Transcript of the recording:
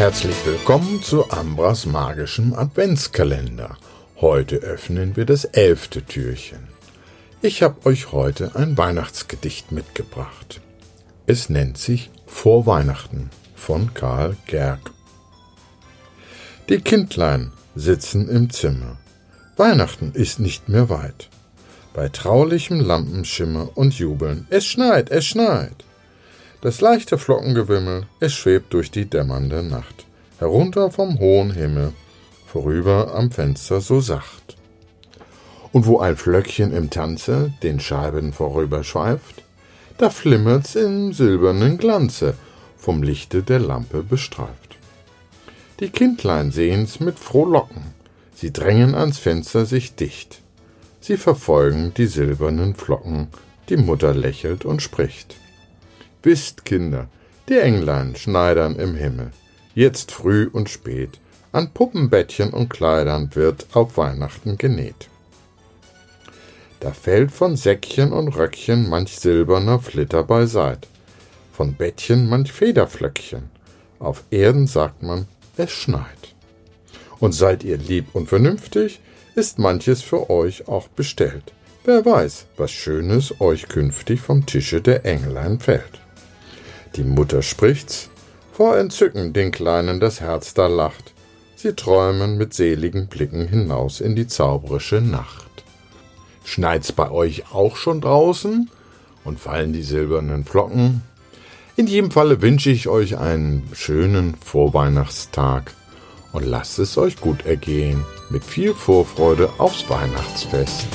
Herzlich willkommen zu Ambras magischem Adventskalender. Heute öffnen wir das elfte Türchen. Ich habe euch heute ein Weihnachtsgedicht mitgebracht. Es nennt sich Vor Weihnachten von Karl Gerg. Die Kindlein sitzen im Zimmer. Weihnachten ist nicht mehr weit. Bei traulichem Lampenschimmer und Jubeln. Es schneit, es schneit. Das leichte Flockengewimmel, es schwebt durch die dämmernde Nacht, herunter vom hohen Himmel, vorüber am Fenster so sacht. Und wo ein Flöckchen im Tanze den Scheiben vorüberschweift, da flimmert's im silbernen Glanze, vom Lichte der Lampe bestreift. Die Kindlein sehen's mit Frohlocken, sie drängen ans Fenster sich dicht, sie verfolgen die silbernen Flocken, die Mutter lächelt und spricht. Wisst, Kinder, die Englein schneidern im Himmel, jetzt früh und spät, an Puppenbettchen und Kleidern wird auf Weihnachten genäht. Da fällt von Säckchen und Röckchen manch silberner Flitter beiseit, von Bettchen manch Federflöckchen, auf Erden sagt man, es schneit. Und seid ihr lieb und vernünftig, ist manches für euch auch bestellt. Wer weiß, was Schönes euch künftig vom Tische der Englein fällt. Die Mutter spricht's, vor Entzücken den Kleinen das Herz da lacht. Sie träumen mit seligen Blicken hinaus in die zauberische Nacht. Schneit's bei euch auch schon draußen und fallen die silbernen Flocken? In jedem Falle wünsche ich euch einen schönen Vorweihnachtstag und lasst es euch gut ergehen mit viel Vorfreude aufs Weihnachtsfest.